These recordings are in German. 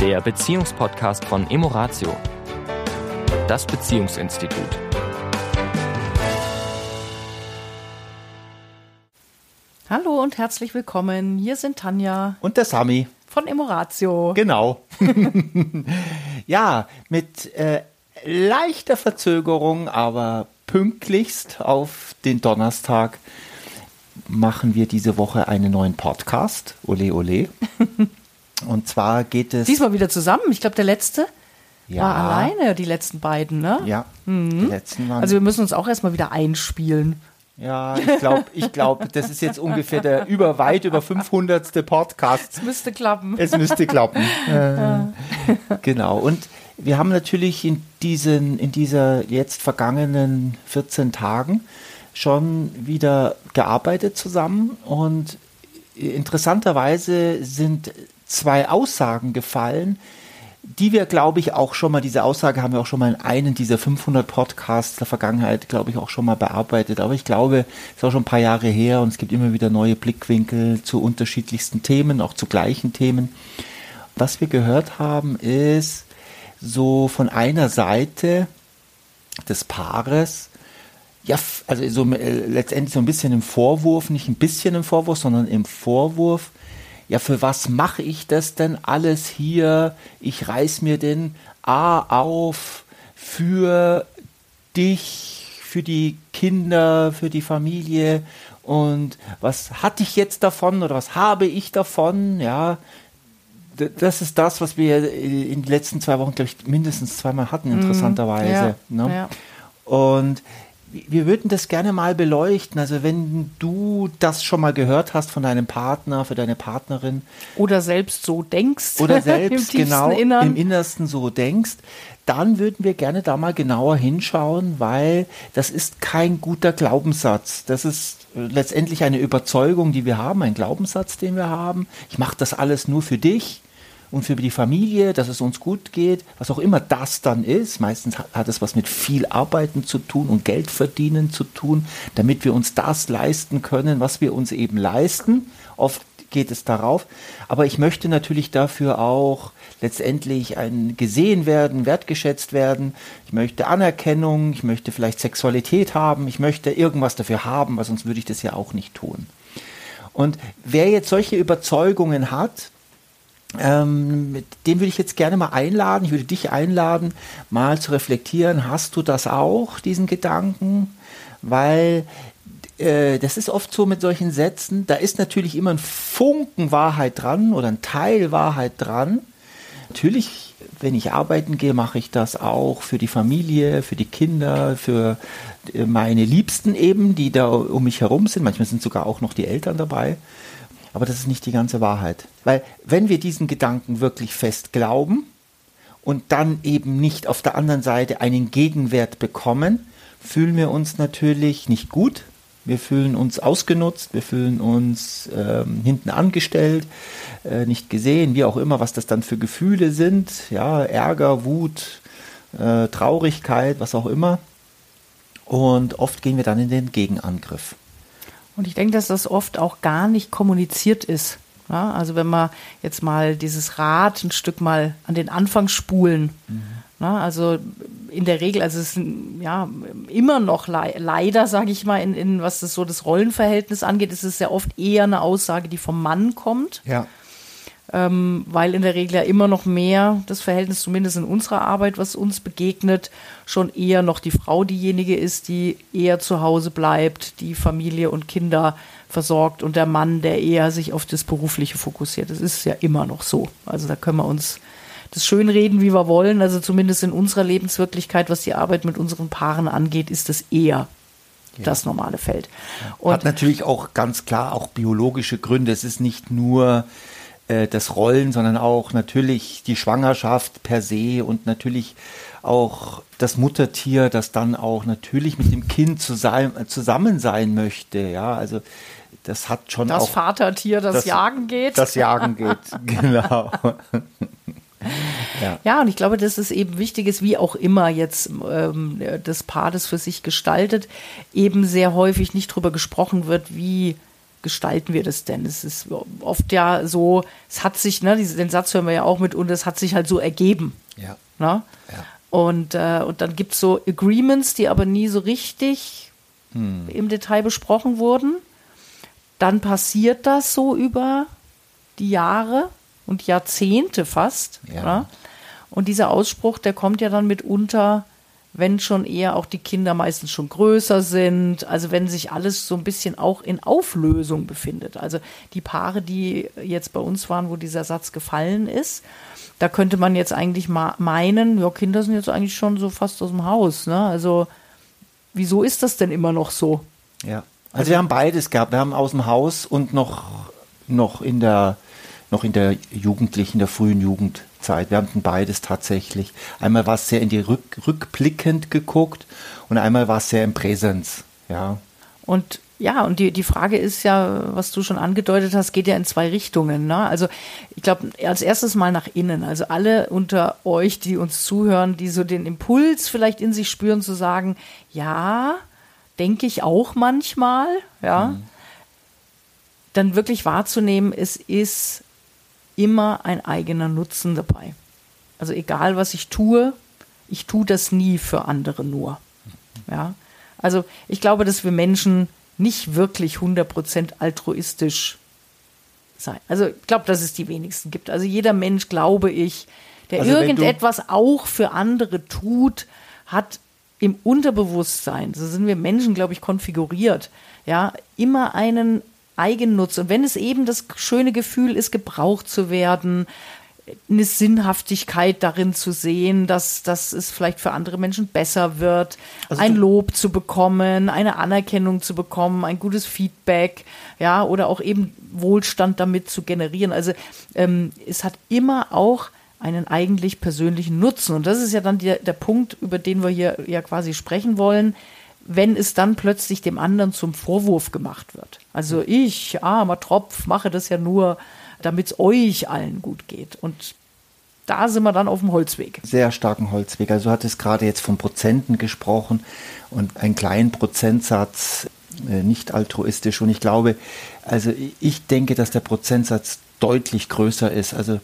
der Beziehungspodcast von Emoratio, das Beziehungsinstitut. Hallo und herzlich willkommen. Hier sind Tanja Und der Sami. von Emoratio. Genau. ja, mit äh, leichter Verzögerung, aber pünktlichst auf den Donnerstag machen wir diese Woche einen neuen Podcast. Ole, ole. Und zwar geht es. Diesmal wieder zusammen. Ich glaube, der letzte Ja. war alleine, die letzten beiden, ne? Ja, die letzten waren. Also wir müssen uns auch erstmal wieder einspielen. ja, ich glaube, ich glaub, das ist jetzt ungefähr der über weit über 500. Podcast. Es müsste klappen. Es müsste klappen. Äh, genau. Und wir haben natürlich in diesen, in dieser jetzt vergangenen 14 Tagen schon wieder gearbeitet zusammen und interessanterweise sind zwei Aussagen gefallen, die wir, glaube ich, auch schon mal, diese Aussage haben wir auch schon mal in einem dieser 500 Podcasts der Vergangenheit, glaube ich, auch schon mal bearbeitet. Aber ich glaube, es ist auch schon ein paar Jahre her und es gibt immer wieder neue Blickwinkel zu unterschiedlichsten Themen, auch zu gleichen Themen. Was wir gehört haben, ist so von einer Seite des Paares, ja, also so äh, letztendlich so ein bisschen im Vorwurf, nicht ein bisschen im Vorwurf, sondern im Vorwurf, ja, für was mache ich das denn alles hier? Ich reiß mir den A auf für dich, für die Kinder, für die Familie und was hatte ich jetzt davon oder was habe ich davon? Ja, das ist das, was wir in den letzten zwei Wochen, glaube ich, mindestens zweimal hatten, interessanterweise. Ja, ne? ja. Und wir würden das gerne mal beleuchten. Also wenn du das schon mal gehört hast von deinem Partner, für deine Partnerin Oder selbst so denkst. oder selbst Im tiefsten genau Innern. im Innersten so denkst, dann würden wir gerne da mal genauer hinschauen, weil das ist kein guter Glaubenssatz. Das ist äh, letztendlich eine Überzeugung, die wir haben, ein Glaubenssatz, den wir haben. Ich mache das alles nur für dich und für die Familie, dass es uns gut geht, was auch immer das dann ist. Meistens hat, es was mit viel Arbeiten zu tun und Geld verdienen zu tun, damit wir uns das leisten können, was wir uns eben leisten. Oft geht es darauf. Aber ich möchte natürlich dafür auch letztendlich ein gesehen werden, wertgeschätzt werden. Ich möchte Anerkennung, ich möchte vielleicht Sexualität haben, ich möchte irgendwas dafür haben, weil sonst würde ich das ja auch nicht tun. Und wer jetzt solche Überzeugungen hat, ähm, dem würde ich jetzt gerne mal einladen, ich würde dich einladen, mal zu reflektieren, hast du das auch, diesen Gedanken? Weil äh, das ist oft so mit solchen Sätzen, da ist natürlich immer ein Funken Wahrheit dran oder ein Teil Wahrheit dran. Natürlich, wenn ich arbeiten gehe, mache ich das auch für die Familie, für die Kinder, für äh, meine Liebsten eben, die da um mich herum sind. Manchmal sind sogar auch noch die Eltern dabei. Aber das ist nicht die ganze Wahrheit. Weil wenn wir diesen Gedanken wirklich fest glauben und dann eben nicht auf der anderen Seite einen Gegenwert bekommen, fühlen wir uns natürlich nicht gut. Wir fühlen uns ausgenutzt, wir fühlen uns ähm, hinten angestellt, äh, nicht gesehen, wie auch immer, was das dann für Gefühle sind. Ja, Ärger, Wut, äh, Traurigkeit, was auch immer. Und oft gehen wir dann in den Gegenangriff. Und ich denke, dass das oft auch gar nicht kommuniziert ist. Ja, also wenn wir jetzt mal dieses Rad ein Stück mal an den Anfang spulen. Ja, also in der Regel, also es ist ja immer noch lei- leider, sage ich mal, in, in was das so das Rollenverhältnis angeht, ist es sehr oft eher eine Aussage, die vom Mann kommt. Ja. Ähm, weil in der Regel ja immer noch mehr das Verhältnis, zumindest in unserer Arbeit, was uns begegnet, schon eher noch die Frau diejenige ist, die eher zu Hause bleibt, die Familie und Kinder versorgt und der Mann, der eher sich auf das Berufliche fokussiert. Das ist ja immer noch so. Also da können wir uns das schönreden, wie wir wollen. Also zumindest in unserer Lebenswirklichkeit, was die Arbeit mit unseren Paaren angeht, ist das eher das normale Feld. Und Hat natürlich auch ganz klar auch biologische Gründe. Es ist nicht nur äh, das Rollen, sondern auch natürlich die Schwangerschaft per se und natürlich auch das Muttertier, das dann auch natürlich mit dem Kind sein, zusammen sein möchte. Ja, also das hat schon das auch Vatertier, das, das- Jagen geht. das Jagen geht. genau. Ja, und ich glaube, dass es eben wichtig ist, wie auch immer jetzt ähm, das Paar das für sich gestaltet, eben sehr häufig nicht drüber gesprochen wird, wie gestalten wir das denn? Es ist oft ja so, es hat sich, ne, den Satz hören wir ja auch mit, und es hat sich halt so ergeben. Ja. Ne? ja. Und, äh, und dann gibt es so Agreements, die aber nie so richtig hm. im Detail besprochen wurden. Dann passiert das so über die Jahre und Jahrzehnte fast. Ja. Ne? Und dieser Ausspruch, der kommt ja dann mitunter wenn schon eher auch die Kinder meistens schon größer sind, also wenn sich alles so ein bisschen auch in Auflösung befindet. Also die Paare, die jetzt bei uns waren, wo dieser Satz gefallen ist, da könnte man jetzt eigentlich meinen, ja, Kinder sind jetzt eigentlich schon so fast aus dem Haus. Ne? Also wieso ist das denn immer noch so? Ja, also, also wir haben beides gehabt. Wir haben aus dem Haus und noch, noch in der noch in der jugendlichen, der frühen Jugendzeit. Wir haben beides tatsächlich. Einmal war es sehr in die Rück, rückblickend geguckt und einmal war es sehr im Präsens. Ja. Und ja, und die, die Frage ist ja, was du schon angedeutet hast, geht ja in zwei Richtungen. Ne? Also ich glaube, als erstes mal nach innen. Also alle unter euch, die uns zuhören, die so den Impuls vielleicht in sich spüren, zu sagen, ja, denke ich auch manchmal, ja. Mhm. Dann wirklich wahrzunehmen, es ist immer ein eigener Nutzen dabei. Also egal, was ich tue, ich tue das nie für andere nur. Ja? Also ich glaube, dass wir Menschen nicht wirklich 100% altruistisch sein. Also ich glaube, dass es die wenigsten gibt. Also jeder Mensch, glaube ich, der also irgendetwas auch für andere tut, hat im Unterbewusstsein, so sind wir Menschen, glaube ich, konfiguriert, ja, immer einen Eigennutz. Und wenn es eben das schöne Gefühl ist, gebraucht zu werden, eine Sinnhaftigkeit darin zu sehen, dass, dass es vielleicht für andere Menschen besser wird, also ein Lob zu bekommen, eine Anerkennung zu bekommen, ein gutes Feedback, ja, oder auch eben Wohlstand damit zu generieren. Also ähm, es hat immer auch einen eigentlich persönlichen Nutzen. Und das ist ja dann der, der Punkt, über den wir hier ja quasi sprechen wollen wenn es dann plötzlich dem anderen zum Vorwurf gemacht wird. Also ich, armer Tropf, mache das ja nur, damit es euch allen gut geht. Und da sind wir dann auf dem Holzweg. Sehr starken Holzweg. Also du hattest gerade jetzt von Prozenten gesprochen und einen kleinen Prozentsatz äh, nicht altruistisch. Und ich glaube, also ich denke, dass der Prozentsatz deutlich größer ist. Also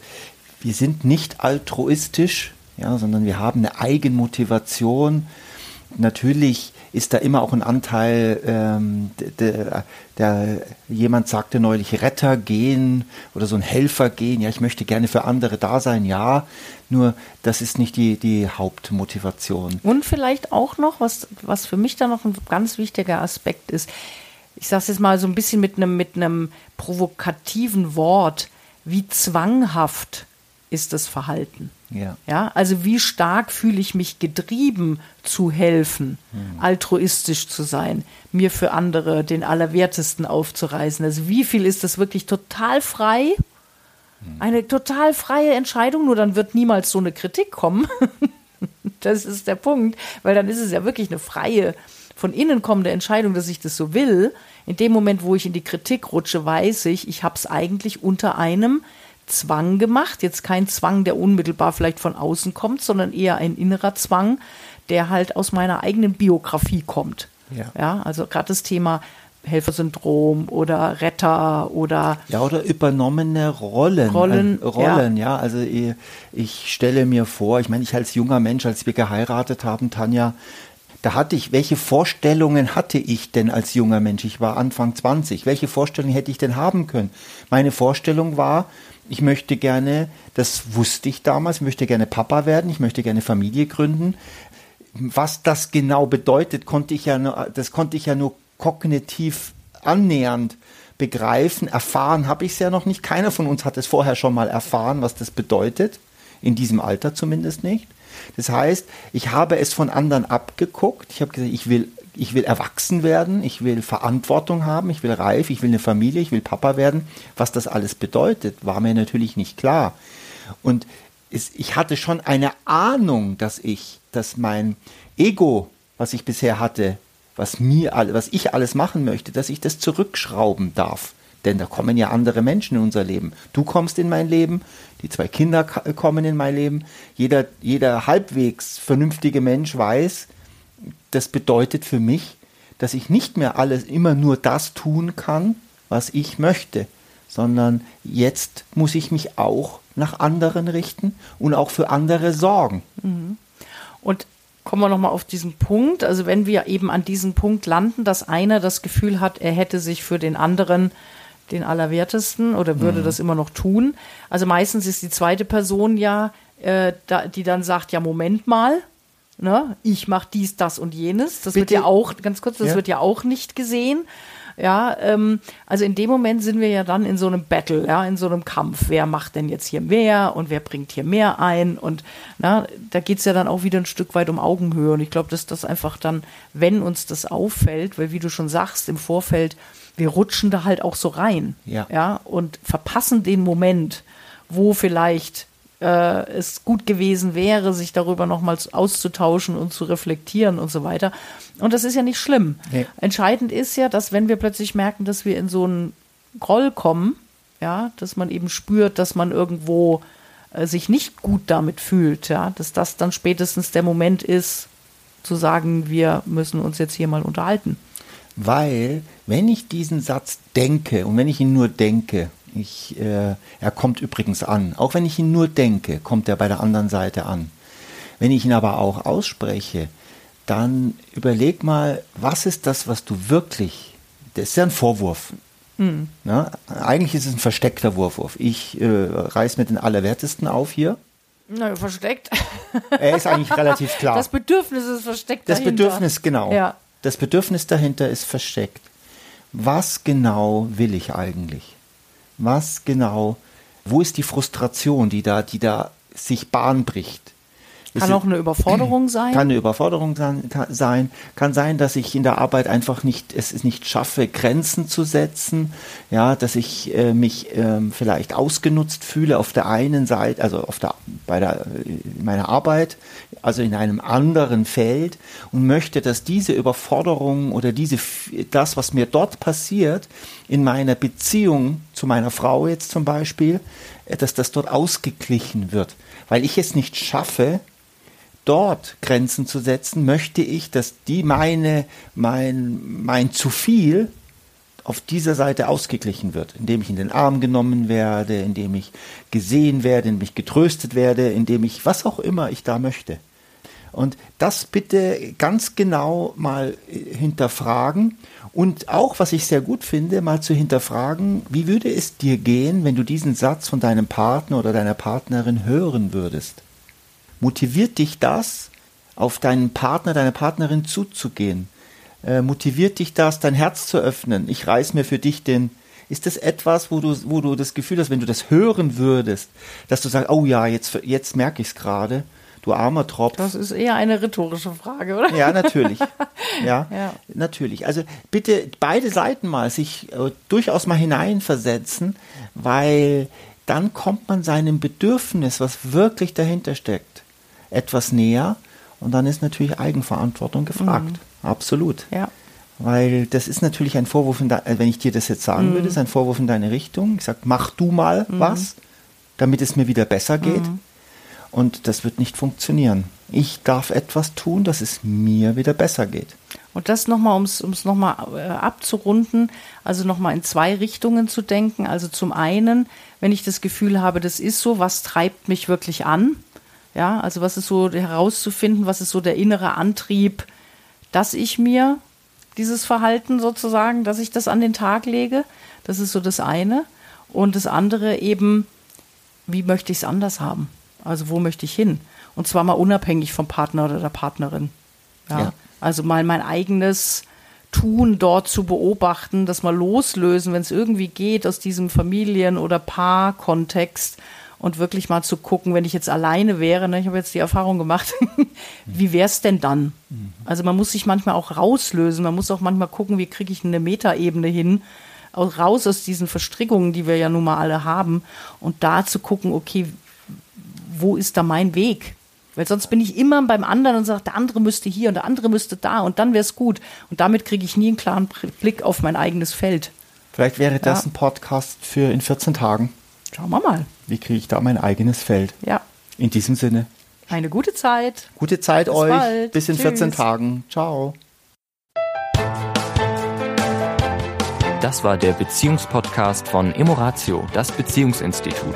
wir sind nicht altruistisch, ja, sondern wir haben eine Eigenmotivation. Natürlich ist da immer auch ein Anteil, ähm, der, der, jemand sagte neulich, Retter gehen oder so ein Helfer gehen, ja, ich möchte gerne für andere da sein, ja, nur das ist nicht die, die Hauptmotivation. Und vielleicht auch noch, was, was für mich da noch ein ganz wichtiger Aspekt ist, ich sage es jetzt mal so ein bisschen mit einem mit einem provokativen Wort, wie zwanghaft ist das Verhalten. Ja. ja. Also wie stark fühle ich mich getrieben zu helfen, mhm. altruistisch zu sein, mir für andere den Allerwertesten aufzureißen. Also wie viel ist das wirklich total frei? Mhm. Eine total freie Entscheidung, nur dann wird niemals so eine Kritik kommen. das ist der Punkt, weil dann ist es ja wirklich eine freie, von innen kommende Entscheidung, dass ich das so will. In dem Moment, wo ich in die Kritik rutsche, weiß ich, ich habe es eigentlich unter einem Zwang gemacht. Jetzt kein Zwang, der unmittelbar vielleicht von außen kommt, sondern eher ein innerer Zwang, der halt aus meiner eigenen Biografie kommt. Ja, ja also gerade das Thema Helfersyndrom oder Retter oder ja oder übernommene Rollen Rollen, äh, Rollen ja. ja. also ich, ich, stelle mir vor ich meine ich als junger Mensch als wir geheiratet haben Tanja da hatte ich welche Vorstellungen hatte ich denn als junger Mensch ich war Anfang 20 welche Vorstellungen hätte ich denn haben können meine Vorstellung war ich möchte gerne, das wusste ich damals, ich möchte gerne Papa werden, ich möchte gerne Familie gründen. Was das genau bedeutet, konnte ich ja nur, das konnte ich ja nur kognitiv annähernd begreifen. Erfahren habe ich es ja noch nicht. Keiner von uns hat es vorher schon mal erfahren, was das bedeutet. In diesem Alter zumindest nicht. Das heißt, ich habe es von anderen abgeguckt. Ich habe gesagt, ich will ich will erwachsen werden, ich will Verantwortung haben, ich will reif, ich will eine Familie, ich will Papa werden. Was das alles bedeutet, war mir natürlich nicht klar. Und es, ich hatte schon eine Ahnung, dass ich, dass mein Ego, was ich bisher hatte, was mir, was ich alles machen möchte, dass ich das zurückschrauben darf. Denn da kommen ja andere Menschen in unser Leben. Du kommst in mein Leben, die zwei Kinder kommen in mein Leben. Jeder, jeder halbwegs vernünftige Mensch weiß, das bedeutet für mich, dass ich nicht mehr alles immer nur das tun kann, was ich möchte, sondern jetzt muss ich mich auch nach anderen richten und auch für andere sorgen. Und kommen wir nochmal auf diesen Punkt. Also wenn wir eben an diesem Punkt landen, dass einer das Gefühl hat, er hätte sich für den anderen den Allerwertesten oder würde das immer noch tun. Also meistens ist die zweite Person ja, äh, da, die dann sagt, ja, Moment mal, ne, ich mache dies, das und jenes. Das wird Bitte? ja auch, ganz kurz, das Ja. wird ja auch nicht gesehen. Ja, ähm, also in dem Moment sind wir ja dann in so einem Battle, ja, in so einem Kampf. Wer macht denn jetzt hier mehr und wer bringt hier mehr ein? Und na, da geht's ja dann auch wieder ein Stück weit um Augenhöhe. Und ich glaube, dass das einfach dann, wenn uns das auffällt, weil wie du schon sagst, im Vorfeld, wir rutschen da halt auch so rein. Ja. ja und verpassen den Moment, wo vielleicht äh, es gut gewesen wäre, sich darüber nochmals auszutauschen und zu reflektieren und so weiter. Und das ist ja nicht schlimm. Nee. Entscheidend ist ja, dass wenn wir plötzlich merken, dass wir in so einen Groll kommen, ja, dass man eben spürt, dass man irgendwo äh, sich nicht gut damit fühlt, ja, dass das dann spätestens der Moment ist, zu sagen, wir müssen uns jetzt hier mal unterhalten. Weil, wenn ich diesen Satz denke und wenn ich ihn nur denke, ich, äh, er kommt übrigens an, auch wenn ich ihn nur denke, kommt er bei der anderen Seite an. Wenn ich ihn aber auch ausspreche, dann überleg mal, was ist das, was du wirklich, das ist ja ein Vorwurf. Na, eigentlich ist es ein versteckter Vorwurf. Ich äh, reiß mit den Allerwertesten auf hier. Na, versteckt. Er ist eigentlich relativ klar. Das Bedürfnis ist versteckt Das dahinter. Bedürfnis, genau. Ja. Das Bedürfnis dahinter ist versteckt. Was genau will ich eigentlich? Was genau, wo ist die Frustration, die da, die da sich Bahn bricht? Kann auch eine Überforderung sein. Kann eine Überforderung sein, kann sein, kann sein, dass ich in der Arbeit einfach nicht, es nicht schaffe, Grenzen zu setzen, ja, dass ich äh, mich ähm, vielleicht ausgenutzt fühle auf der einen Seite, also auf der, bei der, in meiner Arbeit, also in einem anderen Feld und möchte, dass diese Überforderung oder diese, das, was mir dort passiert, in meiner Beziehung zu meiner Frau jetzt zum Beispiel, äh, dass das dort ausgeglichen wird, weil ich es nicht schaffe, dort Grenzen zu setzen, möchte ich, dass die meine, mein, mein zu viel auf dieser Seite ausgeglichen wird, indem ich in den Arm genommen werde, indem ich gesehen werde, indem ich getröstet werde, indem ich was auch immer ich da möchte. Und das bitte ganz genau mal äh, hinterfragen und auch, was ich sehr gut finde, mal zu hinterfragen, wie würde es dir gehen, wenn du diesen Satz von deinem Partner oder deiner Partnerin hören würdest? Motiviert dich das, auf deinen Partner, deine Partnerin zuzugehen? Äh, motiviert dich das, dein Herz zu öffnen? Ich reiß mir für dich den. Ist das etwas, wo du, wo du das Gefühl hast, wenn du das hören würdest, dass du sagst, oh ja, jetzt, jetzt merke ich es gerade, du armer Tropf. Das ist eher eine rhetorische Frage, oder? Ja, natürlich. Ja, Ja. natürlich. Also bitte beide Seiten mal sich äh, durchaus mal hineinversetzen, weil dann kommt man seinem Bedürfnis, was wirklich dahinter steckt, etwas näher und dann ist natürlich Eigenverantwortung gefragt. Absolut. Ja. Weil das ist natürlich ein Vorwurf, in de- äh, wenn ich dir das jetzt sagen würde, ist ein Vorwurf in deine Richtung. Ich sage, mach du mal was, damit es mir wieder besser geht. Und das wird nicht funktionieren. Ich darf etwas tun, dass es mir wieder besser geht. Und das nochmal, um es nochmal äh, abzurunden, also nochmal in zwei Richtungen zu denken. Also zum einen, wenn ich das Gefühl habe, das ist so, was treibt mich wirklich an? Ja, also was ist so herauszufinden, was ist so der innere Antrieb, dass ich mir dieses Verhalten sozusagen, dass ich das an den Tag lege. Das ist so das eine. Und das andere eben, wie möchte ich es anders haben? Also wo möchte ich hin? Und zwar mal unabhängig vom Partner oder der Partnerin. Ja. Ja. Also mal mein eigenes Tun dort zu beobachten, das mal loslösen, wenn es irgendwie geht aus diesem Familien- oder Paarkontext und wirklich mal zu gucken, wenn ich jetzt alleine wäre, ne, ich habe jetzt die Erfahrung gemacht, wie wäre es denn dann? Also man muss sich manchmal auch rauslösen, man muss auch manchmal gucken, wie kriege ich eine Metaebene hin, raus aus diesen Verstrickungen, die wir ja nun mal alle haben und da zu gucken, okay, wo ist da mein Weg? Weil sonst bin ich immer beim anderen und sage, der andere müsste hier und der andere müsste da und dann wäre es gut. Und damit kriege ich nie einen klaren Blick auf mein eigenes Feld. Vielleicht wäre das Ja. ein Podcast für in 14 Tagen. Schauen wir mal. Wie kriege ich da mein eigenes Feld? Ja, In diesem Sinne, eine gute Zeit. gute Zeit Bis euch. bald. Bis in 14 Tschüss. Tagen. Ciao. Das war der Beziehungspodcast von Emoratio, das Beziehungsinstitut.